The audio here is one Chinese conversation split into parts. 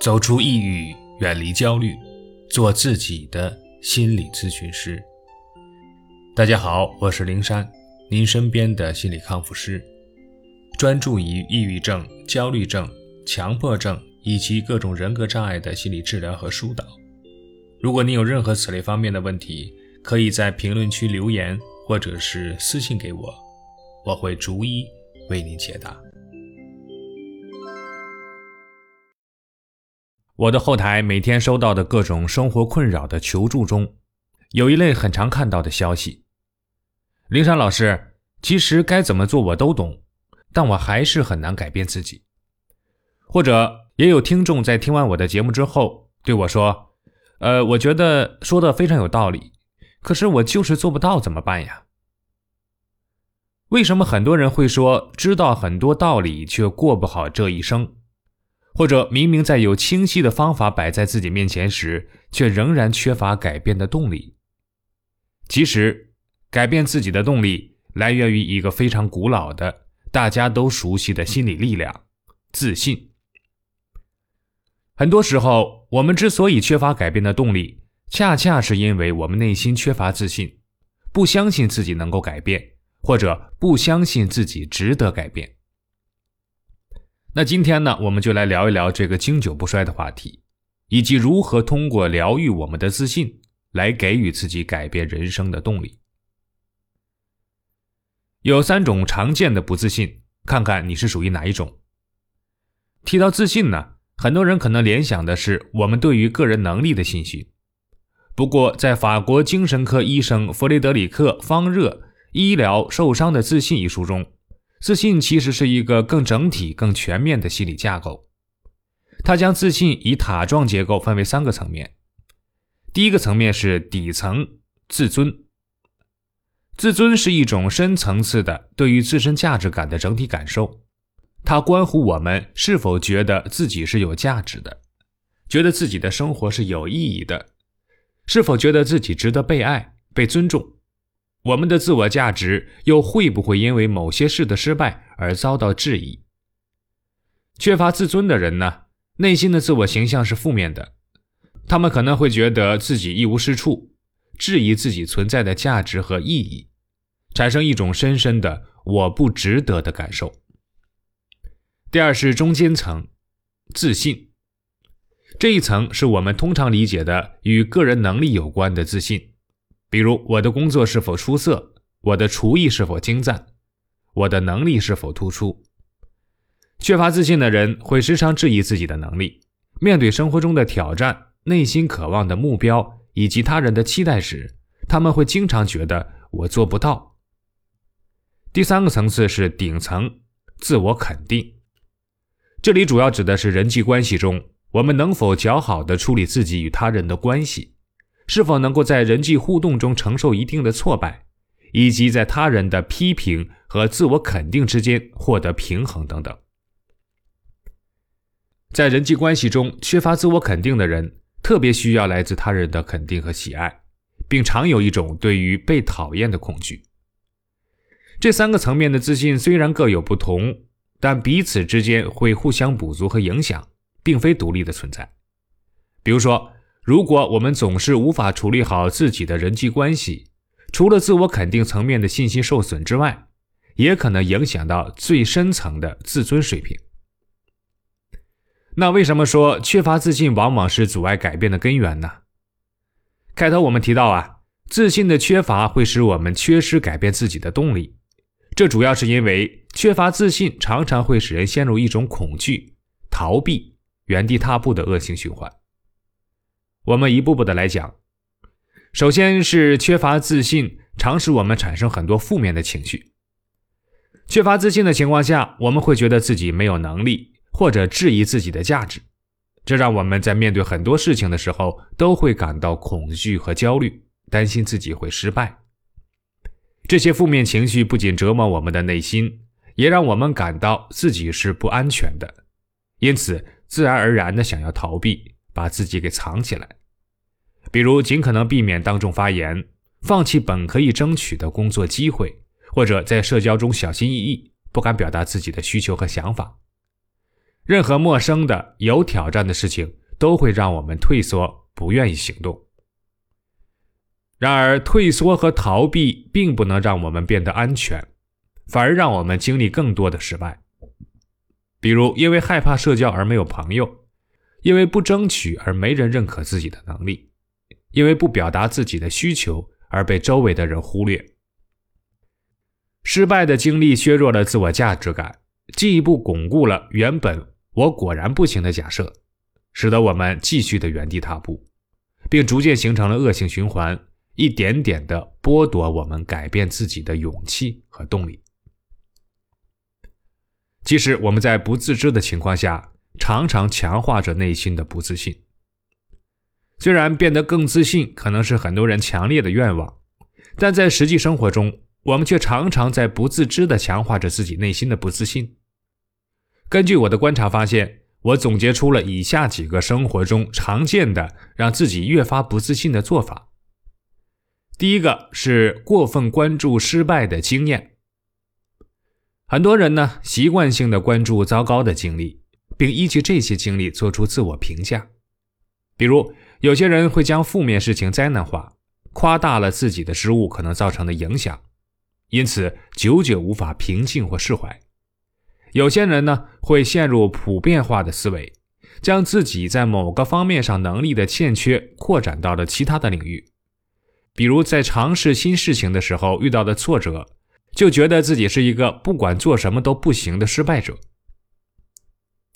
走出抑郁，远离焦虑，做自己的心理咨询师。大家好，我是灵山，您身边的心理康复师，专注于抑郁症、焦虑症、强迫症以及各种人格障碍的心理治疗和疏导。如果您有任何此类方面的问题，可以在评论区留言，或者是私信给我，我会逐一为您解答。我的后台每天收到的各种生活困扰的求助中，有一类很常看到的消息：灵山老师，其实该怎么做我都懂，但我还是很难改变自己。或者也有听众在听完我的节目之后对我说：“呃，我觉得说的非常有道理，可是我就是做不到，怎么办呀？”为什么很多人会说知道很多道理却过不好这一生？或者明明在有清晰的方法摆在自己面前时，却仍然缺乏改变的动力。其实，改变自己的动力来源于一个非常古老的、大家都熟悉的心理力量——自信。很多时候，我们之所以缺乏改变的动力，恰恰是因为我们内心缺乏自信，不相信自己能够改变，或者不相信自己值得改变。那今天呢，我们就来聊一聊这个经久不衰的话题，以及如何通过疗愈我们的自信，来给予自己改变人生的动力。有三种常见的不自信，看看你是属于哪一种。提到自信呢，很多人可能联想的是我们对于个人能力的信心。不过，在法国精神科医生弗雷德里克·方热《医疗受伤的自信》一书中。自信其实是一个更整体、更全面的心理架构。他将自信以塔状结构分为三个层面。第一个层面是底层自尊。自尊是一种深层次的对于自身价值感的整体感受，它关乎我们是否觉得自己是有价值的，觉得自己的生活是有意义的，是否觉得自己值得被爱、被尊重。我们的自我价值又会不会因为某些事的失败而遭到质疑？缺乏自尊的人呢？内心的自我形象是负面的，他们可能会觉得自己一无是处，质疑自己存在的价值和意义，产生一种深深的“我不值得”的感受。第二是中间层，自信，这一层是我们通常理解的与个人能力有关的自信。比如我的工作是否出色，我的厨艺是否精湛，我的能力是否突出。缺乏自信的人会时常质疑自己的能力，面对生活中的挑战、内心渴望的目标以及他人的期待时，他们会经常觉得我做不到。第三个层次是顶层自我肯定，这里主要指的是人际关系中，我们能否较好的处理自己与他人的关系。是否能够在人际互动中承受一定的挫败，以及在他人的批评和自我肯定之间获得平衡等等。在人际关系中缺乏自我肯定的人，特别需要来自他人的肯定和喜爱，并常有一种对于被讨厌的恐惧。这三个层面的自信虽然各有不同，但彼此之间会互相补足和影响，并非独立的存在。比如说。如果我们总是无法处理好自己的人际关系，除了自我肯定层面的信心受损之外，也可能影响到最深层的自尊水平。那为什么说缺乏自信往往是阻碍改变的根源呢？开头我们提到啊，自信的缺乏会使我们缺失改变自己的动力，这主要是因为缺乏自信常常会使人陷入一种恐惧、逃避、原地踏步的恶性循环。我们一步步的来讲，首先是缺乏自信，常使我们产生很多负面的情绪。缺乏自信的情况下，我们会觉得自己没有能力，或者质疑自己的价值，这让我们在面对很多事情的时候，都会感到恐惧和焦虑，担心自己会失败。这些负面情绪不仅折磨我们的内心，也让我们感到自己是不安全的，因此自然而然的想要逃避。把自己给藏起来，比如尽可能避免当众发言，放弃本可以争取的工作机会，或者在社交中小心翼翼，不敢表达自己的需求和想法。任何陌生的、有挑战的事情都会让我们退缩，不愿意行动。然而，退缩和逃避并不能让我们变得安全，反而让我们经历更多的失败。比如，因为害怕社交而没有朋友，因为不争取而没人认可自己的能力，因为不表达自己的需求而被周围的人忽略。失败的经历削弱了自我价值感，进一步巩固了原本“我果然不行”的假设，使得我们继续的原地踏步，并逐渐形成了恶性循环，一点点的剥夺我们改变自己的勇气和动力。即使我们在不自知的情况下，常常强化着内心的不自信。虽然变得更自信可能是很多人强烈的愿望，但在实际生活中，我们却常常在不自知地强化着自己内心的不自信。根据我的观察发现，我总结出了以下几个生活中常见的让自己越发不自信的做法。第一个是过分关注失败的经验。很多人呢习惯性的关注糟糕的经历，并依据这些经历做出自我评价。比如，有些人会将负面事情灾难化，夸大了自己的失误可能造成的影响。因此，久久无法平静或释怀。有些人呢，会陷入普遍化的思维，将自己在某个方面上能力的欠缺扩展到了其他的领域。比如，在尝试新事情的时候遇到的挫折，就觉得自己是一个不管做什么都不行的失败者。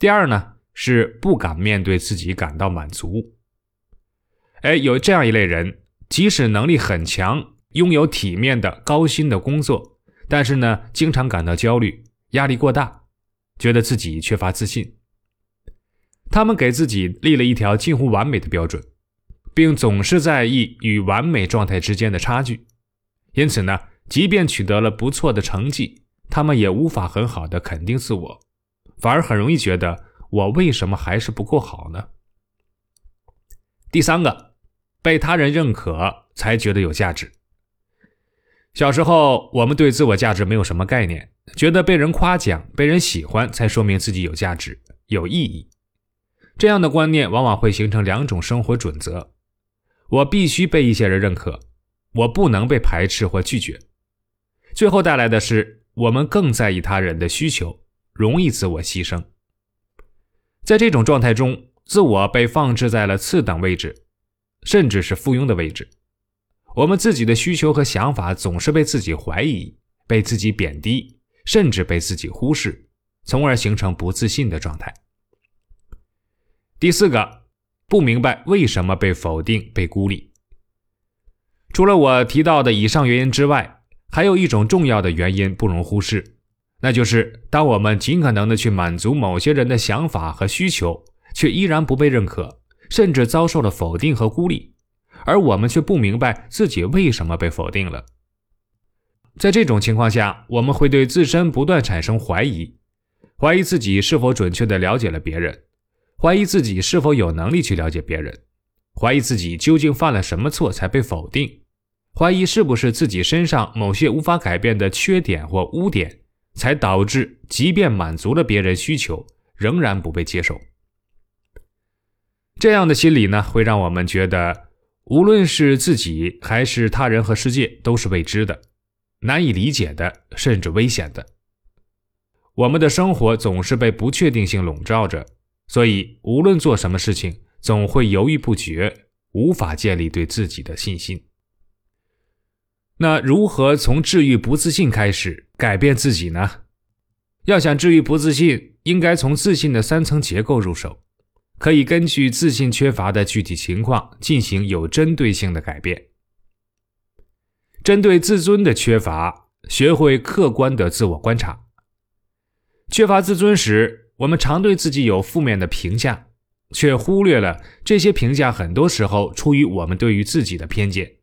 第二呢，是不敢面对自己感到满足。哎，有这样一类人，即使能力很强。拥有体面的高薪的工作，但是呢，经常感到焦虑，压力过大，觉得自己缺乏自信。他们给自己立了一条近乎完美的标准，并总是在意与完美状态之间的差距。因此呢，即便取得了不错的成绩，他们也无法很好的肯定自我，反而很容易觉得我为什么还是不够好呢？第三个，被他人认可才觉得有价值。小时候，我们对自我价值没有什么概念，觉得被人夸奖、被人喜欢才说明自己有价值、有意义。这样的观念往往会形成两种生活准则：我必须被一些人认可，我不能被排斥或拒绝。最后带来的是，我们更在意他人的需求，容易自我牺牲。在这种状态中，自我被放置在了次等位置，甚至是附庸的位置。我们自己的需求和想法总是被自己怀疑、被自己贬低，甚至被自己忽视，从而形成不自信的状态。第四个，不明白为什么被否定、被孤立。除了我提到的以上原因之外，还有一种重要的原因不容忽视，那就是当我们尽可能的去满足某些人的想法和需求，却依然不被认可，甚至遭受了否定和孤立。而我们却不明白自己为什么被否定了。在这种情况下，我们会对自身不断产生怀疑，怀疑自己是否准确的了解了别人，怀疑自己是否有能力去了解别人，怀疑自己究竟犯了什么错才被否定，怀疑是不是自己身上某些无法改变的缺点或污点，才导致即便满足了别人需求，仍然不被接受。这样的心理呢，会让我们觉得。无论是自己还是他人和世界，都是未知的、难以理解的，甚至危险的。我们的生活总是被不确定性笼罩着，所以无论做什么事情，总会犹豫不决，无法建立对自己的信心。那如何从治愈不自信开始改变自己呢？要想治愈不自信，应该从自信的三层结构入手。可以根据自信缺乏的具体情况进行有针对性的改变。针对自尊的缺乏，学会客观的自我观察。缺乏自尊时，我们常对自己有负面的评价，却忽略了这些评价很多时候出于我们对于自己的偏见。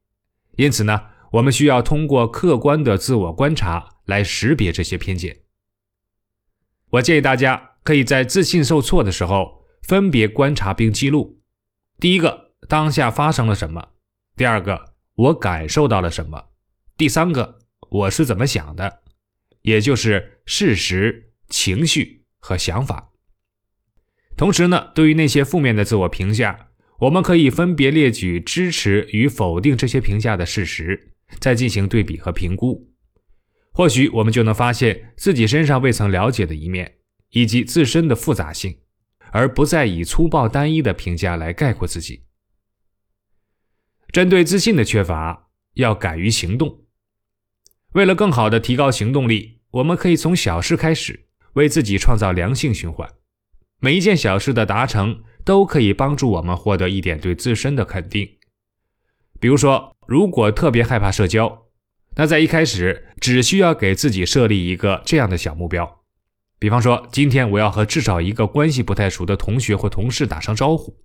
因此呢，我们需要通过客观的自我观察来识别这些偏见。我建议大家可以在自信受挫的时候。分别观察并记录：第一个，当下发生了什么；第二个，我感受到了什么；第三个，我是怎么想的，也就是事实、情绪和想法。同时呢，对于那些负面的自我评价，我们可以分别列举支持与否定这些评价的事实，再进行对比和评估。或许我们就能发现自己身上未曾了解的一面，以及自身的复杂性，而不再以粗暴单一的评价来概括自己。针对自信的缺乏，要敢于行动。为了更好的提高行动力，我们可以从小事开始，为自己创造良性循环。每一件小事的达成，都可以帮助我们获得一点对自身的肯定。比如说，如果特别害怕社交。那在一开始，只需要给自己设立一个这样的小目标，比方说，今天我要和至少一个关系不太熟的同学或同事打声招呼。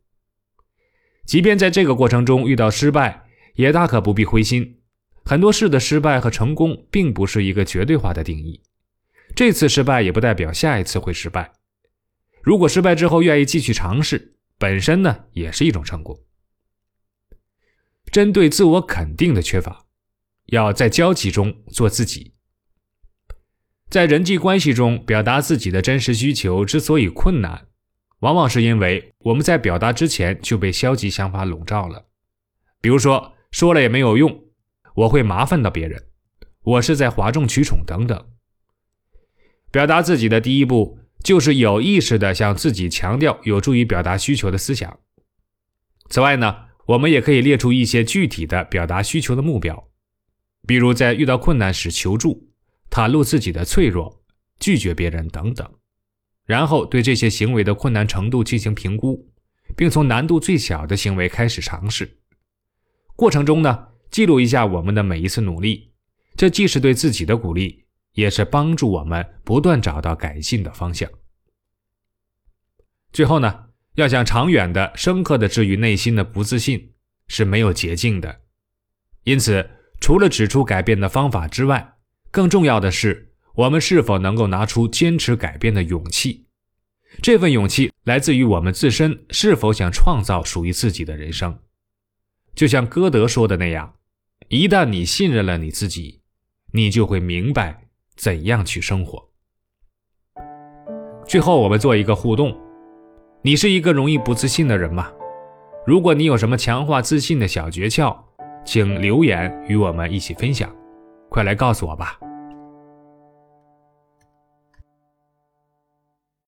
即便在这个过程中遇到失败，也大可不必灰心。很多事的失败和成功并不是一个绝对化的定义，这次失败也不代表下一次会失败。如果失败之后愿意继续尝试，本身呢也是一种成功。针对自我肯定的缺乏。要在交集中做自己，在人际关系中表达自己的真实需求之所以困难，往往是因为我们在表达之前就被消极想法笼罩了。比如说，说了也没有用，我会麻烦到别人，我是在哗众取宠等等。表达自己的第一步就是有意识的向自己强调有助于表达需求的思想。此外呢，我们也可以列出一些具体的表达需求的目标。比如在遇到困难时求助、袒露自己的脆弱、拒绝别人等等，然后对这些行为的困难程度进行评估，并从难度最小的行为开始尝试。过程中呢，记录一下我们的每一次努力，这既是对自己的鼓励，也是帮助我们不断找到改进的方向。最后呢，要想长远的、深刻的治愈内心的不自信，是没有捷径的，因此。除了指出改变的方法之外，更重要的是，我们是否能够拿出坚持改变的勇气。这份勇气来自于我们自身是否想创造属于自己的人生。就像歌德说的那样，一旦你信任了你自己，你就会明白怎样去生活。最后，我们做一个互动：你是一个容易不自信的人吗？如果你有什么强化自信的小诀窍，请留言与我们一起分享，快来告诉我吧。